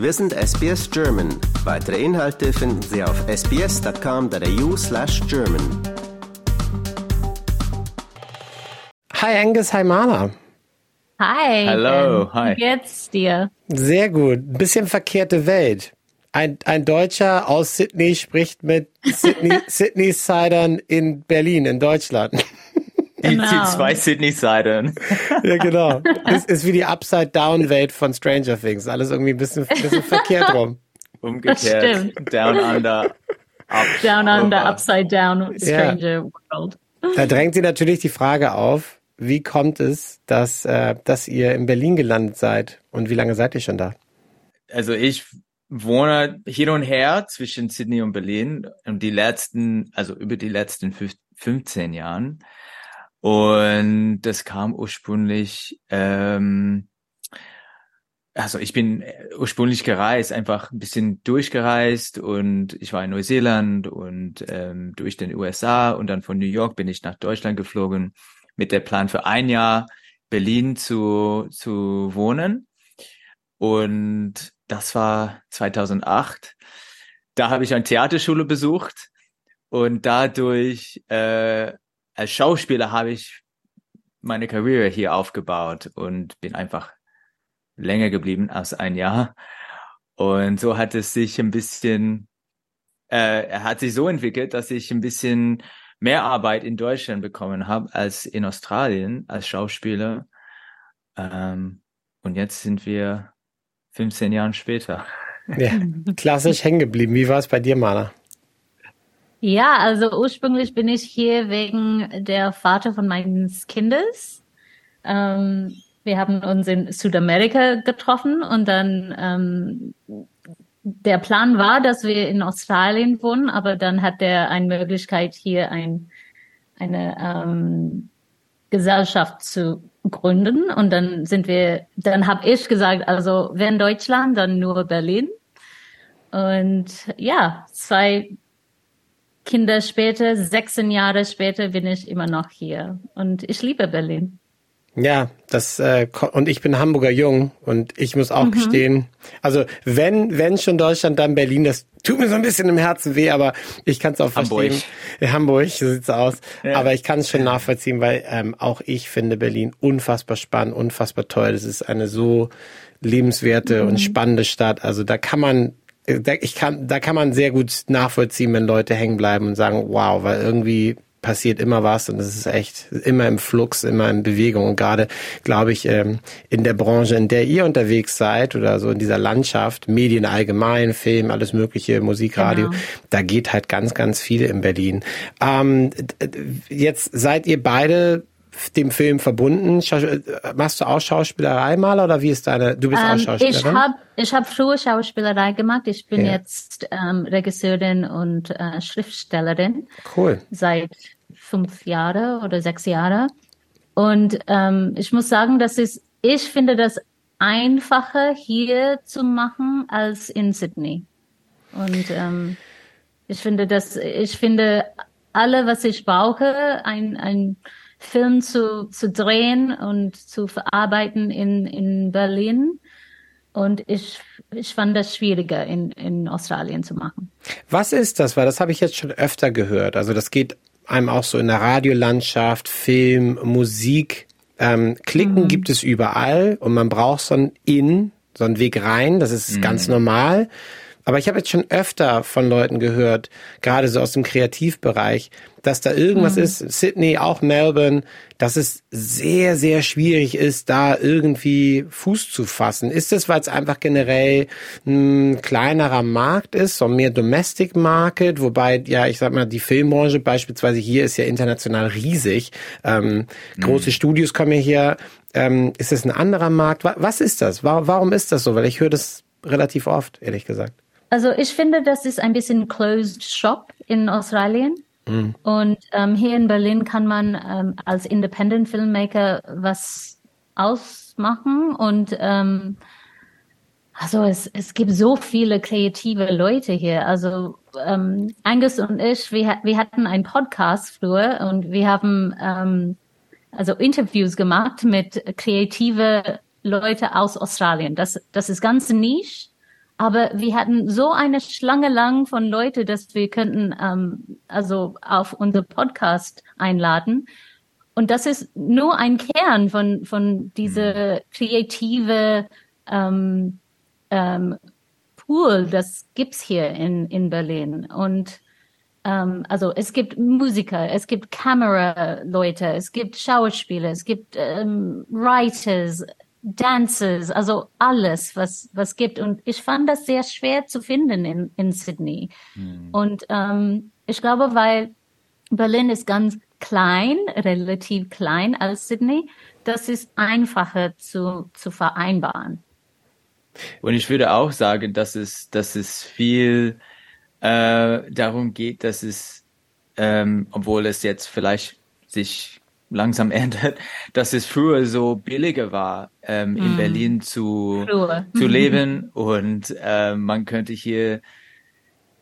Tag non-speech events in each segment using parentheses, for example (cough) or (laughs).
Wir sind SBS German. Weitere Inhalte finden Sie auf sbs.com.au slash German. Hi Angus, hi Marla. Hi. Hallo, hi. Wie geht's dir? Sehr gut. Ein bisschen verkehrte Welt. Ein, ein Deutscher aus Sydney spricht mit Sydney, (laughs) Sydney-Sidern in Berlin, in Deutschland. Die, Genau. die zwei Sydney-Seiten. (laughs) ja, genau. Ist, ist wie die Upside-Down-Welt von Stranger Things. Alles irgendwie ein bisschen, bisschen verkehrt rum. (laughs) Umgekehrt. stimmt. Down under. Up, Down under, over. upside down, stranger world. Da drängt sie natürlich die Frage auf, wie kommt es, dass, äh, dass ihr in Berlin gelandet seid und wie lange seid ihr schon da? Also ich wohne hin und her zwischen Sydney und Berlin und die letzten, also über die letzten fünf- 15 Jahren. Und das kam ursprünglich, ähm, also ich bin ursprünglich gereist, einfach ein bisschen durchgereist und ich war in Neuseeland und ähm, durch den USA und dann von New York bin ich nach Deutschland geflogen mit der Plan für ein Jahr Berlin zu, zu wohnen. Und das war 2008. Da habe ich eine Theaterschule besucht und dadurch äh, als Schauspieler habe ich meine Karriere hier aufgebaut und bin einfach länger geblieben als ein Jahr. Und so hat es sich ein bisschen, äh, er hat sich so entwickelt, dass ich ein bisschen mehr Arbeit in Deutschland bekommen habe als in Australien als Schauspieler. Ähm, und jetzt sind wir 15 Jahre später. Ja, (laughs) klassisch hängen geblieben. Wie war es bei dir, Mana? Ja, also ursprünglich bin ich hier wegen der Vater von meines Kindes. Ähm, wir haben uns in Südamerika getroffen und dann ähm, der Plan war, dass wir in Australien wohnen, aber dann hat er eine Möglichkeit, hier ein, eine ähm, Gesellschaft zu gründen und dann sind wir, dann habe ich gesagt, also wenn Deutschland, dann nur Berlin. Und ja, zwei Kinder später, 16 Jahre später bin ich immer noch hier und ich liebe Berlin. Ja, das äh, und ich bin Hamburger Jung und ich muss auch gestehen, also wenn wenn schon Deutschland, dann Berlin. Das tut mir so ein bisschen im Herzen weh, aber ich kann es auch Hamburg. verstehen. Hamburg, so sieht's aus. Ja. Aber ich kann es schon nachvollziehen, weil ähm, auch ich finde Berlin unfassbar spannend, unfassbar toll. Das ist eine so lebenswerte und spannende Stadt. Also da kann man ich kann, da kann man sehr gut nachvollziehen, wenn Leute hängen bleiben und sagen, wow, weil irgendwie passiert immer was und es ist echt immer im Flux, immer in Bewegung und gerade, glaube ich, ähm, in der Branche, in der ihr unterwegs seid oder so in dieser Landschaft, Medien allgemein, Film, alles mögliche, Musik, Radio, Genau. da geht halt ganz, ganz viel in Berlin. Ähm, jetzt seid ihr beide dem Film verbunden. Äh, Machst du auch Schauspielerei mal oder wie ist deine, du bist auch Ähm, ich Schauspielerin? habe ich hab früher Schauspielerei gemacht. Ich bin Ja. jetzt ähm, Regisseurin und äh, Schriftstellerin cool. seit fünf Jahre oder sechs Jahre. Und ähm, ich muss sagen, dass es, ich finde das einfacher hier zu machen als in Sydney. Und ähm, ich finde das, ich finde alle, was ich brauche, ein, ein Film zu, zu drehen und zu verarbeiten in, in Berlin. Und ich, ich fand das schwieriger in, in Australien zu machen. Was ist das? Weil das habe ich jetzt schon öfter gehört. Also das geht einem auch so in der Radiolandschaft, Film, Musik. Ähm, Klicken gibt es überall und man braucht so ein In, so einen Weg rein. Das ist ganz normal. Aber ich habe jetzt schon öfter von Leuten gehört, gerade so aus dem Kreativbereich, dass da irgendwas ist, Sydney, auch Melbourne, dass es sehr, sehr schwierig ist, da irgendwie Fuß zu fassen. Ist es, weil es einfach generell ein kleinerer Markt ist, so mehr Domestic Market, wobei, ja, ich sag mal, die Filmbranche beispielsweise hier ist ja international riesig. Ähm, Große Studios kommen ja hier. Ähm, ist es ein anderer Markt? Wa- Was ist das? Wa- Warum ist das so? Weil ich höre das relativ oft, ehrlich gesagt. Also ich finde, das ist ein bisschen closed shop in Australien. Und ähm, hier in Berlin kann man ähm, als Independent Filmmaker was ausmachen und ähm, also es, es gibt so viele kreative Leute hier. Also ähm, Angus und ich, wir, wir hatten einen Podcast früher und wir haben ähm, also Interviews gemacht mit kreative Leute aus Australien. Das, das ist ganz niche, Aber wir hatten so eine Schlange lang von Leute, dass wir könnten ähm, also auf unser Podcast einladen. Und das ist nur ein Kern von von diese kreative ähm, ähm, Pool, das gibt's hier in in Berlin. Und ähm, also es gibt Musiker, es gibt Kameraleute, es gibt Schauspieler, es gibt ähm, Writers, Dancers, also alles, was was gibt. Und ich fand das sehr schwer zu finden in in Sydney. Mhm. Und ähm, ich glaube, weil Berlin ist ganz klein, relativ klein als Sydney, das ist einfacher zu zu vereinbaren. Und ich würde auch sagen, dass es dass es viel äh, darum geht, dass es, ähm, obwohl es jetzt vielleicht sich langsam (laughs) ändert, dass es früher so billiger war, ähm, mm. in Berlin zu, zu leben. Und äh, man könnte hier,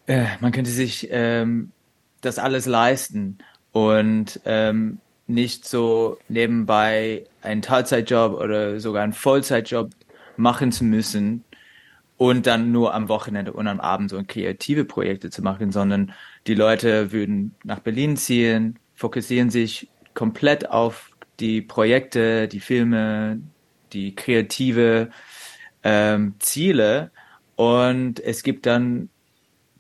äh, man könnte sich ähm, das alles leisten. Und ähm, nicht so nebenbei einen Teilzeitjob oder sogar einen Vollzeitjob machen zu müssen, und dann nur am Wochenende und am Abend so kreative Projekte zu machen, sondern die Leute würden nach Berlin ziehen, fokussieren sich komplett auf die Projekte, die Filme, die kreative ähm, Ziele. Und es gibt dann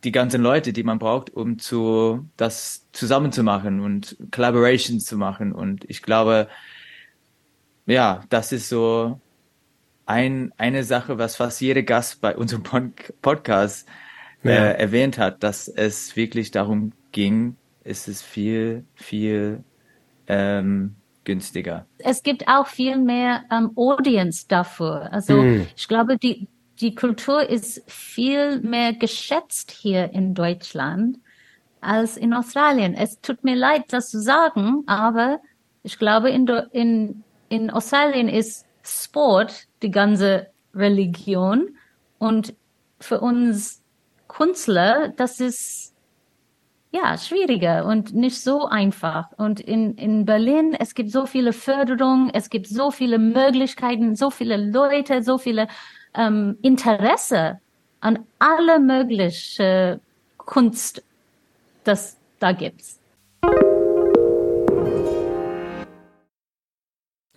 die ganzen Leute, die man braucht, um zu das zusammenzumachen und Collaborations zu machen. Und ich glaube, ja, das ist so ein, eine Sache, was fast jeder Gast bei unserem Podcast äh, ja. erwähnt hat, dass es wirklich darum ging, ist es viel, viel ähm, günstiger. Es gibt auch viel mehr ähm, Audience dafür. Also mm. ich glaube, die, die Kultur ist viel mehr geschätzt hier in Deutschland als in Australien. Es tut mir leid, das zu sagen, aber ich glaube, in, in, in Australien ist Sport die ganze Religion und für uns Künstler, das ist ja schwieriger und nicht so einfach. Und in, in Berlin, es gibt so viele Förderungen, es gibt so viele Möglichkeiten, so viele Leute, so viele ähm, Interesse an alle mögliche Kunst, das da gibt's.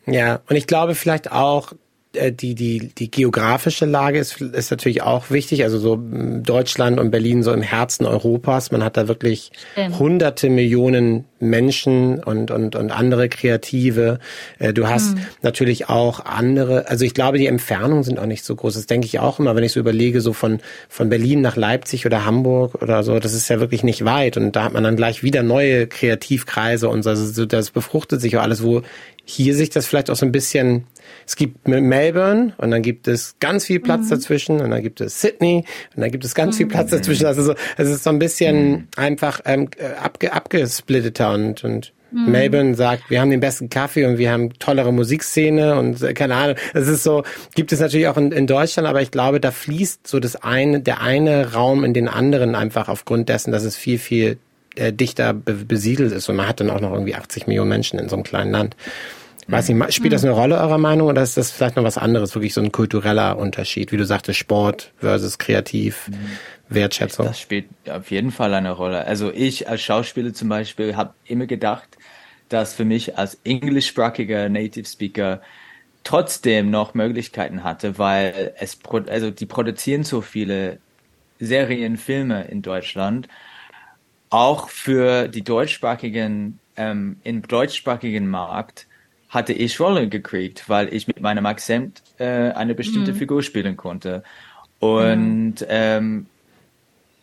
Ja, und ich glaube vielleicht auch, die, die, die geografische Lage ist, ist natürlich auch wichtig. Also so Deutschland und Berlin so im Herzen Europas. Man hat da wirklich Stimmt. hunderte Millionen Menschen und, und, und andere Kreative. Äh, du hast mhm. natürlich auch andere, also ich glaube, die Entfernungen sind auch nicht so groß. Das denke ich auch immer, wenn ich so überlege, so von, von Berlin nach Leipzig oder Hamburg oder so, das ist ja wirklich nicht weit. Und da hat man dann gleich wieder neue Kreativkreise und so, das befruchtet sich auch alles, wo hier sich das vielleicht auch so ein bisschen es gibt Melbourne und dann gibt es ganz viel Platz mhm. dazwischen und dann gibt es Sydney und dann gibt es ganz mhm. viel Platz dazwischen. Also so, es ist so ein bisschen mhm. einfach ähm, abge, abgesplitteter und, und mhm. Melbourne sagt, wir haben den besten Kaffee und wir haben tollere Musikszene und äh, keine Ahnung. Es ist so, gibt es natürlich auch in, in Deutschland, aber ich glaube, da fließt so das eine, der eine Raum in den anderen einfach aufgrund dessen, dass es viel, viel äh, dichter be besiedelt ist und man hat dann auch noch irgendwie 80 Millionen Menschen in so einem kleinen Land. Weiß nicht, spielt das eine Rolle eurer Meinung oder ist das vielleicht noch was anderes, wirklich so ein kultureller Unterschied, wie du sagtest, Sport versus kreativ, mhm. Wertschätzung? Das spielt auf jeden Fall eine Rolle. Also ich als Schauspieler zum Beispiel habe immer gedacht, dass für mich als englischsprachiger Native Speaker trotzdem noch Möglichkeiten hatte, weil es also die produzieren so viele Serien, Filme in Deutschland, auch für die deutschsprachigen ähm, im deutschsprachigen Markt hatte ich Rolle gekriegt, weil ich mit meinem Akzent äh, eine bestimmte mhm. Figur spielen konnte. Und mhm. ähm,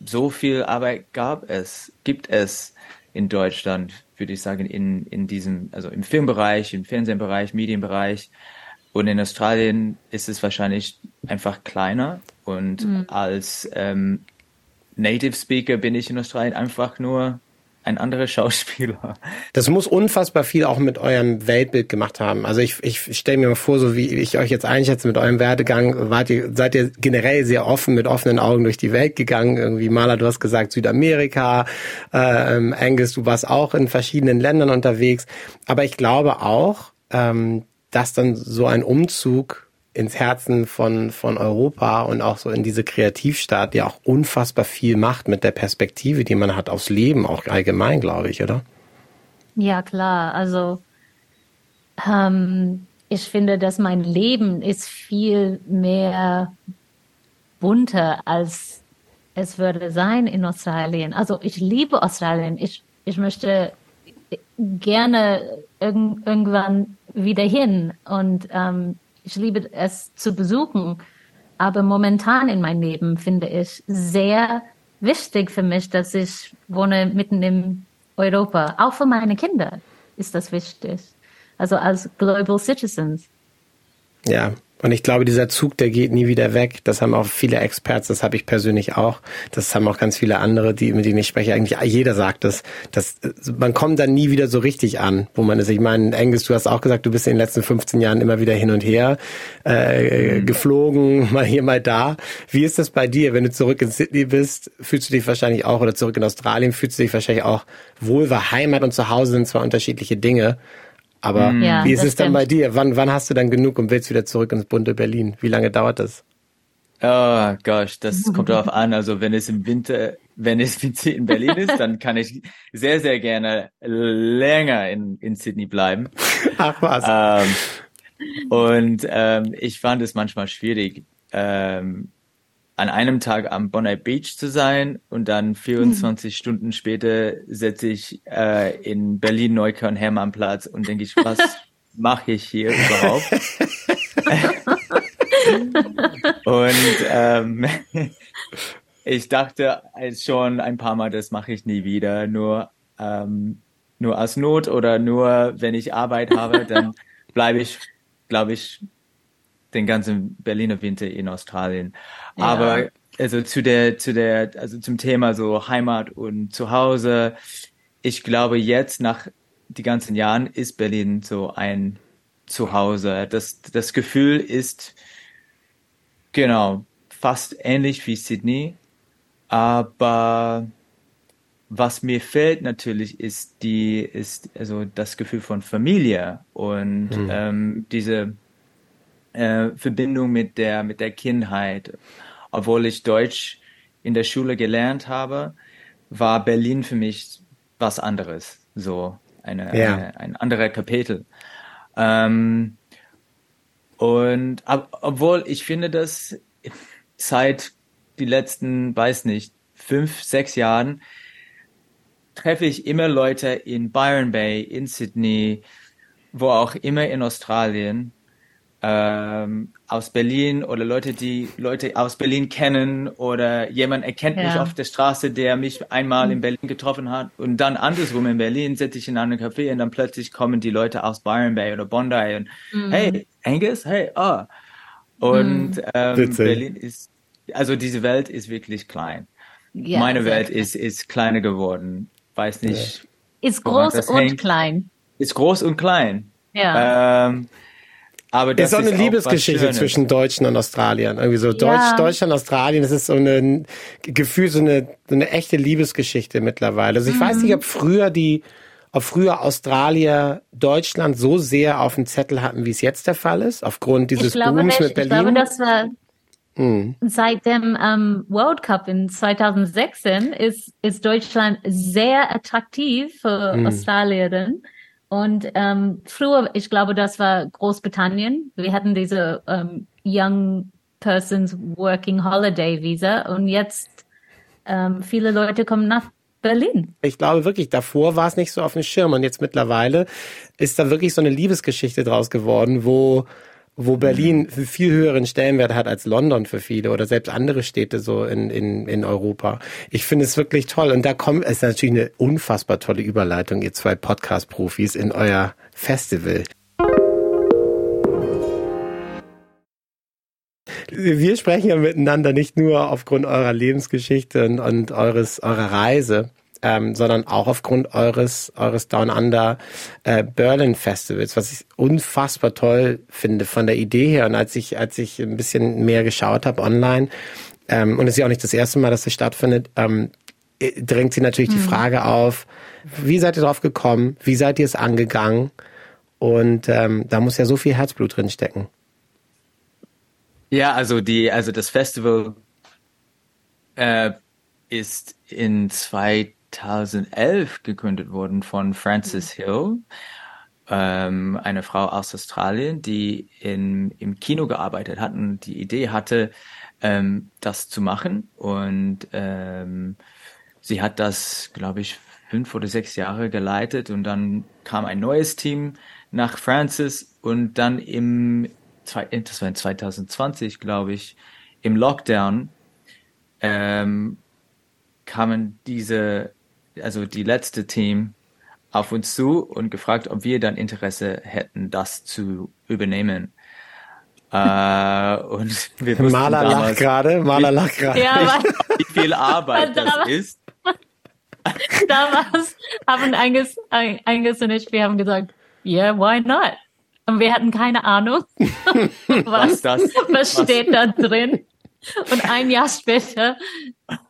so viel Arbeit gab es, gibt es in Deutschland, würde ich sagen, in, in diesem, also im Filmbereich, im Fernsehbereich, Medienbereich. Und in Australien ist es wahrscheinlich einfach kleiner. Und mhm. als ähm, Native Speaker bin ich in Australien einfach nur ein anderer (laughs) Schauspieler. Das muss unfassbar viel auch mit eurem Weltbild gemacht haben. Also ich, ich stelle mir mal vor, so wie ich euch jetzt einschätze mit eurem Werdegang, wart ihr, seid ihr generell sehr offen, mit offenen Augen durch die Welt gegangen. Irgendwie Maler, du hast gesagt Südamerika, äh, ähm, Angus, du warst auch in verschiedenen Ländern unterwegs. Aber ich glaube auch, ähm, dass dann so ein Umzug ins Herzen von, von Europa und auch so in diese Kreativstadt, die auch unfassbar viel macht mit der Perspektive, die man hat aufs Leben, auch allgemein, glaube ich, oder? Ja, klar. Also ähm, ich finde, dass mein Leben ist viel mehr bunter, als es würde sein in Australien. Also ich liebe Australien. Ich, ich möchte gerne irg irgendwann wieder hin und ähm, ich liebe es zu besuchen. Aber momentan in meinem Leben finde ich sehr wichtig für mich, dass ich wohne mitten in Europa. Auch für meine Kinder ist das wichtig. Also als Global Citizens. Ja, und ich glaube, dieser Zug, der geht nie wieder weg. Das haben auch viele Experts, das habe ich persönlich auch. Das haben auch ganz viele andere, die, mit denen ich spreche. Eigentlich jeder sagt das. Dass, man kommt dann nie wieder so richtig an, wo man ist. Ich meine, Engels, du hast auch gesagt, du bist in den letzten 15 Jahren immer wieder hin und her äh, mhm. geflogen, (laughs) mal hier, mal da. Wie ist das bei dir, wenn du zurück in Sydney bist? Fühlst du dich wahrscheinlich auch, oder zurück in Australien, fühlst du dich wahrscheinlich auch wohl, weil Heimat und Zuhause sind zwar unterschiedliche Dinge. Aber mhm. ja, wie ist es dann bei dir? Wann, wann hast du dann genug und willst wieder zurück ins bunte Berlin? Wie lange dauert das? Oh gosh, das kommt darauf an. Also wenn es im Winter, wenn es Winter in Berlin ist, dann kann ich sehr, sehr gerne länger in, in Sydney bleiben. (laughs) Ach was. Ähm, und ähm, ich fand es manchmal schwierig, ähm, an einem Tag am Bonner Beach zu sein und dann 24 mhm. Stunden später setze ich äh, in Berlin Neukölln Hermannplatz und denke ich, was (laughs) mache ich hier überhaupt? (laughs) und ähm, (laughs) ich dachte schon ein paar Mal, das mache ich nie wieder, nur ähm, nur aus Not oder nur wenn ich Arbeit habe, dann bleibe ich, glaube ich, den ganzen Berliner Winter in Australien. Ja. Aber also zu der, zu der, also zum Thema so Heimat und Zuhause. Ich glaube jetzt nach die ganzen Jahren ist Berlin so ein Zuhause. Das, das Gefühl ist genau fast ähnlich wie Sydney, aber was mir fehlt natürlich ist die ist also das Gefühl von Familie und mhm. ähm, diese äh, Verbindung mit der, mit der Kindheit. Obwohl ich Deutsch in der Schule gelernt habe, war Berlin für mich was anderes. So eine, ja. eine ein anderer Kapitel. Ähm, und ob, obwohl ich finde, dass seit die letzten, weiß nicht, fünf, sechs Jahren treffe ich immer Leute in Byron Bay, in Sydney, wo auch immer in Australien, ähm, aus Berlin oder Leute, die Leute aus Berlin kennen oder jemand erkennt ja. mich auf der Straße, der mich einmal mhm. in Berlin getroffen hat und dann andersrum in Berlin sitze ich in einem Café und dann plötzlich kommen die Leute aus Byron Bay oder Bondi und mhm. hey, Angus, hey, ah. Oh. Und mhm. ähm, Berlin ist, also diese Welt ist wirklich klein. Ja, Meine Welt klein. ist, ist kleiner geworden. Weiß nicht. Ist groß und hängt. klein. Ist groß und klein. Ja. Ähm, aber das ist auch eine ist Liebesgeschichte zwischen Deutschen und Australiern. Irgendwie so Deutsch, ja. Deutschland, Australien, das ist so ein Gefühl, so eine, so eine echte Liebesgeschichte mittlerweile. Also ich mhm. weiß nicht, ob früher die, ob früher Australier Deutschland so sehr auf dem Zettel hatten, wie es jetzt der Fall ist, aufgrund dieses Booms nicht. mit Berlin. Ich glaube, das war hm. Seit dem ähm, World Cup in 2016 ist, ist Deutschland sehr attraktiv für hm. Australierinnen. Und ähm, früher, ich glaube, das war Großbritannien. Wir hatten diese ähm, Young Persons Working Holiday Visa und jetzt ähm, viele Leute kommen nach Berlin. Ich glaube wirklich, davor war es nicht so auf dem Schirm und jetzt mittlerweile ist da wirklich so eine Liebesgeschichte draus geworden, wo wo Berlin einen viel höheren Stellenwert hat als London für viele oder selbst andere Städte so in, in, in Europa. Ich finde es wirklich toll. Und da kommt es natürlich eine unfassbar tolle Überleitung, ihr zwei Podcast-Profis, in euer Festival. Wir sprechen ja miteinander nicht nur aufgrund eurer Lebensgeschichte und, und eures, eurer Reise, ähm, sondern auch aufgrund eures, eures Down Under äh, Berlin Festivals, was ich unfassbar toll finde von der Idee her. Und als ich, als ich ein bisschen mehr geschaut habe online, ähm, und es ist ja auch nicht das erste Mal, dass es stattfindet, ähm, äh, drängt sie natürlich mhm. die Frage auf, wie seid ihr drauf gekommen? Wie seid ihr es angegangen? Und ähm, da muss ja so viel Herzblut drin stecken. Ja, also die, also das Festival äh, ist in 2011 gegründet worden von Frances Hill, ähm, eine Frau aus Australien, die in, im Kino gearbeitet hat und die Idee hatte, ähm, das zu machen. Und ähm, sie hat das, glaube ich, fünf oder sechs Jahre geleitet und dann kam ein neues Team nach Francis und dann im, das war in 2020, glaube ich, im Lockdown ähm, kamen diese, also die letzte Team auf uns zu und gefragt, ob wir dann Interesse hätten, das zu übernehmen. (laughs) Äh, und wir Maler lacht gerade, Maler lacht gerade. Ja, wie (laughs) viel Arbeit (laughs) das ist. Damals haben Angus, Angus und ich, wir haben gesagt, yeah, why not? Und wir hatten keine Ahnung, was, Was das, was steht da drin. Und ein Jahr später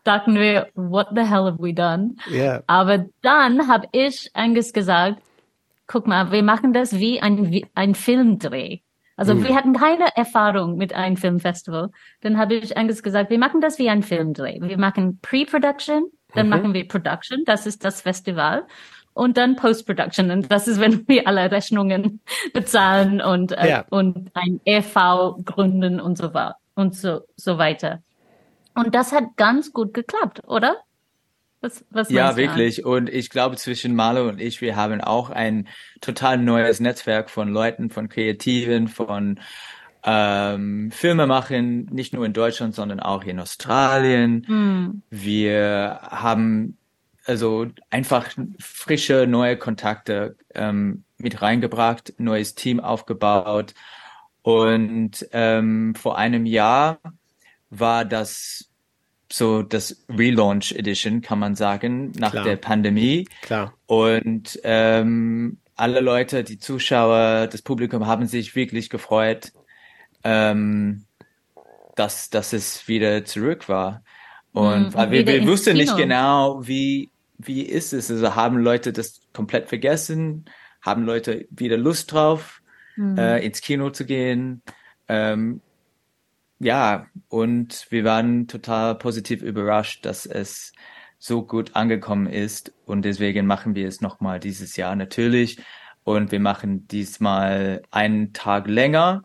dachten wir, what the hell have we done? Ja. Aber dann habe ich Angus gesagt, guck mal, wir machen das wie ein, wie ein Filmdreh. Also wir hatten keine Erfahrung mit einem Filmfestival. Dann habe ich Angus gesagt, wir machen das wie ein Filmdreh. Wir machen Pre-Production, dann machen wir Production, das ist das Festival. Und dann Post-Production. Und das ist, (laughs) wenn wir alle Rechnungen bezahlen und, äh, Ja. und ein EV gründen und so, und so, so weiter. Und das hat ganz gut geklappt, oder? Was, was Ja, wirklich. Und ich glaube, zwischen Marlo und ich, wir haben auch ein total neues Netzwerk von Leuten, von Kreativen, von ähm, Filmemachern, nicht nur in Deutschland, sondern auch in Australien. Hm. Wir haben also einfach frische, neue Kontakte ähm, mit reingebracht, neues Team aufgebaut. Und ähm, vor einem Jahr war das so das Relaunch Edition, kann man sagen, nach Klar. der Pandemie. Klar. Und ähm, alle Leute, die Zuschauer, das Publikum haben sich wirklich gefreut, ähm, dass, dass es wieder zurück war. Und Mhm, wir, wir wussten nicht genau, wie, wie ist es. Also haben Leute das komplett vergessen? Haben Leute wieder Lust drauf, Mhm. äh, ins Kino zu gehen? Ähm, ja, und wir waren total positiv überrascht, dass es so gut angekommen ist. Und deswegen machen wir es nochmal dieses Jahr natürlich. Und wir machen diesmal einen Tag länger.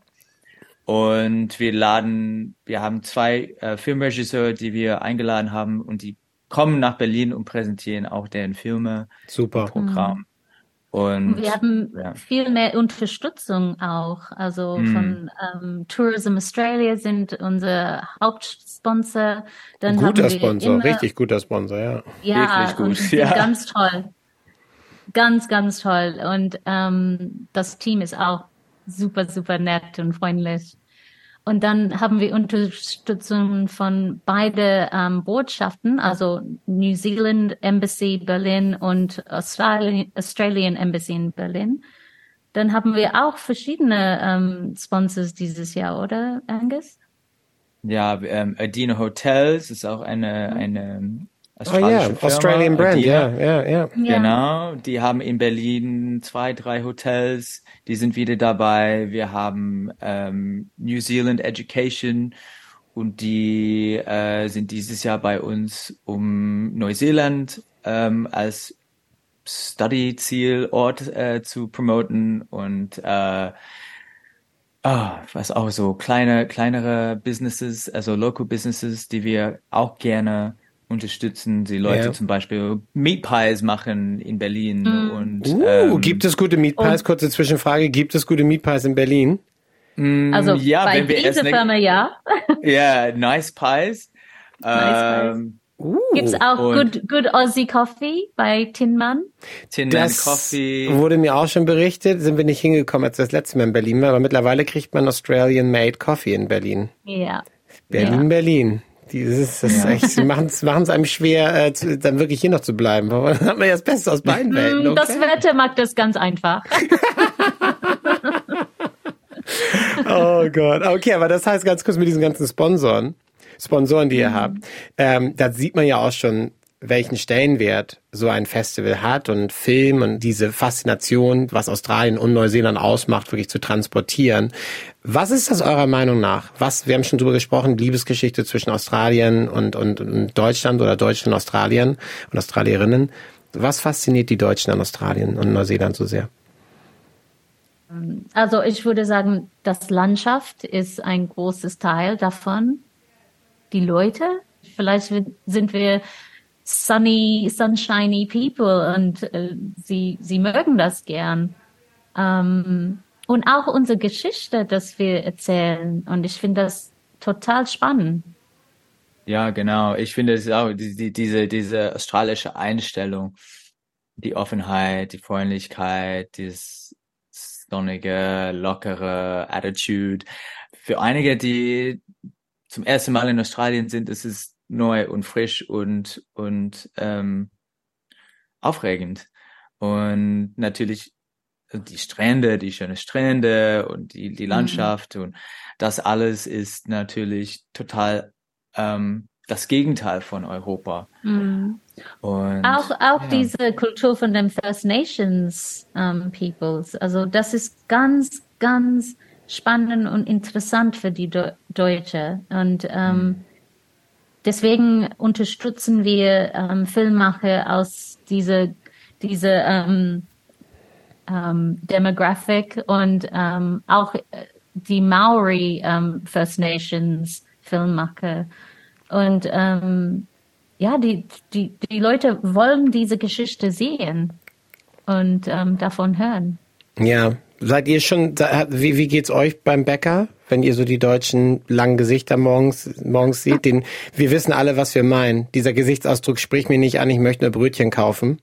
Und wir laden, wir haben zwei äh, Filmregisseure, die wir eingeladen haben und die kommen nach Berlin und präsentieren auch deren Filme, Super. Programm. Und Wir haben ja. viel mehr Unterstützung auch. Also Mm. von ähm, Tourism Australia sind unser Hauptsponsor. Dann haben Guter wir Sponsor, immer, richtig guter Sponsor, ja. Ja, Wirklich gut, ja. ganz toll. Ganz, ganz toll. Und ähm, das Team ist auch super, super nett und freundlich. Und dann haben wir Unterstützung von beide ähm, Botschaften, also New Zealand Embassy Berlin und Australian, Australian Embassy in Berlin. Dann haben wir auch verschiedene ähm, Sponsors dieses Jahr, oder Angus? Ja, ähm, Adina Hotels ist auch eine, eine Oh ja, Firma. Australian Brand, ja, ja, ja. Genau, die haben in Berlin zwei, drei Hotels, die sind wieder dabei. Wir haben ähm, New Zealand Education und die äh, sind dieses Jahr bei uns, um Neuseeland ähm, als Study-Zielort äh, zu promoten und äh, Ah, was auch so kleine, kleinere Businesses, also Local Businesses, die wir auch gerne unterstützen. Die Leute Ja. zum Beispiel Meat Pies machen in Berlin Mhm. und Uh, ähm, gibt es gute Meat Pies? Kurze Zwischenfrage. Gibt es gute Meat Pies in Berlin? Also ja, bei wenn wir dieser essen, Firma ja. (laughs) ja, Nice Pies. Nice ähm, Uh, Gibt's auch Good, Good Aussie Coffee bei Tinman? Tin Man das Coffee. wurde mir auch schon berichtet. Sind wir nicht hingekommen, als wir das letzte Mal in Berlin waren. Aber mittlerweile kriegt man Australian Made Coffee in Berlin. Ja. Berlin, Berlin. Dieses, das ist echt, sie machen es einem schwer, äh, zu, dann wirklich hier noch zu bleiben. Aber dann (laughs) hat man ja das Beste aus beiden Welten. Mm, Das Okay. Wetter macht das ganz einfach. (laughs) Oh Gott. Okay, aber das heißt ganz kurz mit diesen ganzen Sponsoren, Sponsoren, die ihr habt, ähm, da sieht man ja auch schon welchen Stellenwert so ein Festival hat und Film und diese Faszination, was Australien und Neuseeland ausmacht, wirklich zu transportieren. Was ist das eurer Meinung nach? Was, wir haben schon drüber gesprochen, Liebesgeschichte zwischen Australien und, und, und Deutschland oder Deutschland und Australien und Australierinnen. Was fasziniert die Deutschen an Australien und Neuseeland so sehr? Also ich würde sagen, das Landschaft ist ein großes Teil davon. Die Leute, vielleicht sind wir sunny, sunshiny people und äh, sie, sie mögen das gern. Ähm, und auch unsere Geschichte, dass wir erzählen. Und ich finde das total spannend. Ja, genau. Ich finde es auch die, die, diese, diese australische Einstellung, die Offenheit, die Freundlichkeit, dieses sonnige, lockere Attitude. Für einige, die zum ersten Mal in Australien sind, ist es neu und frisch und, und ähm, aufregend. Und natürlich die Strände, die schönen Strände und die, die mhm. Landschaft mhm. und das alles ist natürlich total ähm, das Gegenteil von Europa. Mhm. Und, auch auch ja. diese Kultur von den First Nations um, Peoples, also das ist ganz, ganz spannend und interessant für die De Deutsche. Und ähm, mhm. Deswegen unterstützen wir ähm, Filmmacher aus dieser diese ähm, ähm, Demographic und ähm, auch die Maori ähm, First Nations Filmmacher. Und ähm, ja, die, die, die Leute wollen diese Geschichte sehen und ähm, davon hören. Ja, seid ihr schon, wie, wie geht's euch beim Bäcker, wenn ihr so die deutschen langen Gesichter morgens, morgens seht? Den, wir wissen alle, was wir meinen. Dieser Gesichtsausdruck spricht mir nicht an, ich möchte nur Brötchen kaufen.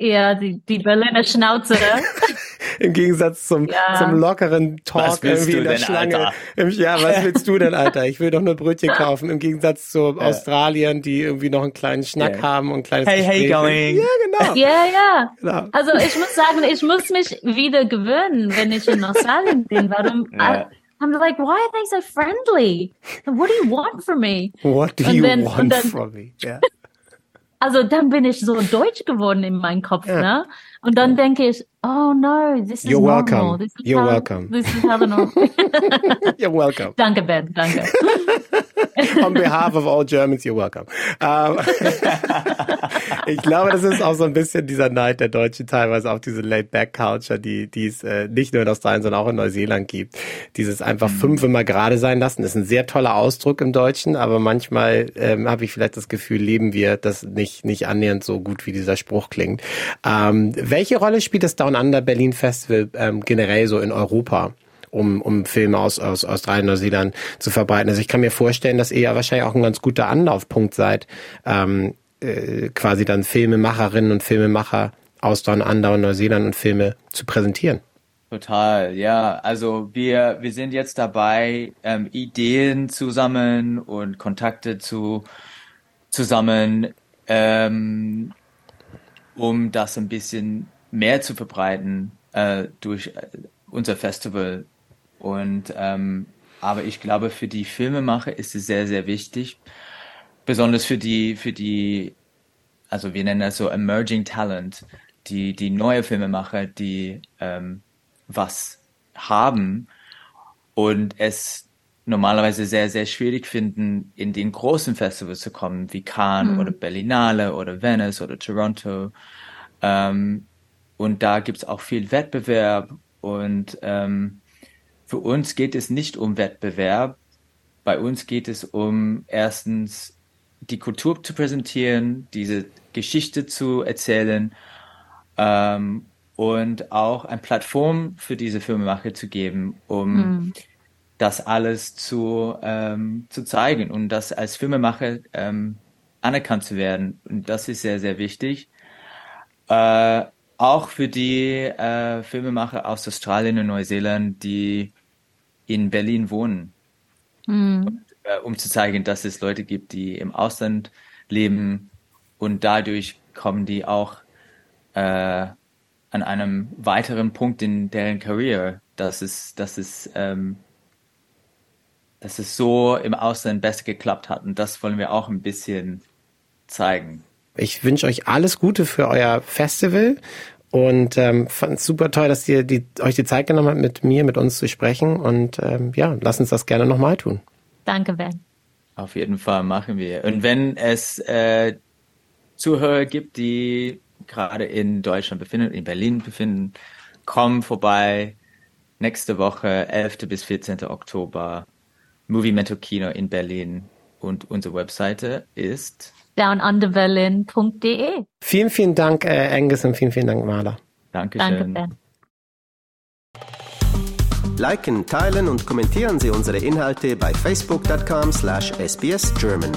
Ja, die, die Berliner Schnauze. (laughs) Im Gegensatz zum, ja. zum lockeren Talk irgendwie in der denn, Schlange. Im, ja, was willst du denn, Alter? Ich will doch nur Brötchen (laughs) kaufen. Im Gegensatz zu ja. Australiern, die irgendwie noch einen kleinen Schnack yeah. haben und ein kleines Hey, Gespräch. hey, going. Ja, genau. (laughs) Ja, ja. Genau. Also ich muss sagen, ich muss mich wieder gewöhnen, wenn ich in Australien bin. Warum? Ja. I'm like, why are they so friendly? What do you want from me? What do you then, want from me? Yeah. (laughs) Also dann bin ich so deutsch geworden in meinem Kopf, ja. ne? Und dann denke ich, oh no, this is You're normal. welcome. This is You're how, welcome. This is how normal. (laughs) You're welcome. (laughs) Danke, Ben. Danke. (laughs) On behalf of all Germans, you're welcome. Um, (laughs) ich glaube, das ist auch so ein bisschen dieser Neid der Deutschen teilweise auch diese Laid-Back-Culture, die, die es äh, nicht nur in Australien, sondern auch in Neuseeland gibt. Dieses einfach mhm. fünf immer gerade sein lassen, ist ein sehr toller Ausdruck im Deutschen, aber manchmal ähm, habe ich vielleicht das Gefühl, leben wir das nicht, nicht annähernd so gut, wie dieser Spruch klingt. Ähm, welche Rolle spielt das Down Under Berlin Festival ähm, generell so in Europa? Um, um Filme aus, aus Australien, Neuseeland zu verbreiten. Also ich kann mir vorstellen, dass ihr ja wahrscheinlich auch ein ganz guter Anlaufpunkt seid, ähm, äh, quasi dann Filmemacherinnen und Filmemacher aus Down Under und Neuseeland und Filme zu präsentieren. Total, ja. Also wir, wir sind jetzt dabei, ähm, Ideen zusammen und Kontakte zu zusammen, ähm, um das ein bisschen mehr zu verbreiten äh, durch äh, unser Festival und ähm, aber ich glaube, für die Filmemacher ist es sehr, sehr wichtig, besonders für die, für die, also wir nennen das so Emerging Talent, die, die neue Filmemacher, die ähm, was haben und es normalerweise sehr, sehr schwierig finden, in den großen Festivals zu kommen, wie Cannes mhm. oder Berlinale oder Venice oder Toronto. Ähm, und da gibt's auch viel Wettbewerb und ähm, für uns geht es nicht um Wettbewerb. Bei uns geht es um erstens die Kultur zu präsentieren, diese Geschichte zu erzählen ähm, und auch eine Plattform für diese Filmemacher zu geben, um mhm. das alles zu, ähm, zu zeigen und das als Filmemacher ähm, anerkannt zu werden. Und das ist sehr, sehr wichtig. Äh, auch für die äh, Filmemacher aus Australien und Neuseeland, die in Berlin wohnen. Mhm. Und, äh, um zu zeigen, dass es Leute gibt, die im Ausland leben und dadurch kommen die auch äh, an einem weiteren Punkt in deren Karriere, dass es, dass es, ähm, dass es so im Ausland besser geklappt hat. Und das wollen wir auch ein bisschen zeigen. ich wünsche euch alles Gute für euer Festival und ähm, fand es super toll, dass ihr die, euch die Zeit genommen habt, mit mir, mit uns zu sprechen. Und ähm, ja, lass uns das gerne nochmal tun. Danke, Ben. Auf jeden Fall machen wir. Und wenn es äh, Zuhörer gibt, die gerade in Deutschland befinden, in Berlin befinden, kommen vorbei. Nächste Woche, 11. bis 14. Oktober, Movie Mentor Kino in Berlin. Und unsere Webseite ist downunderberlin.de. Vielen, vielen Dank, äh, Angus, und vielen, vielen Dank, Marla. Dankeschön. Danke, Ben. Liken, teilen und kommentieren Sie unsere Inhalte bei facebook.com slash sbsgerman.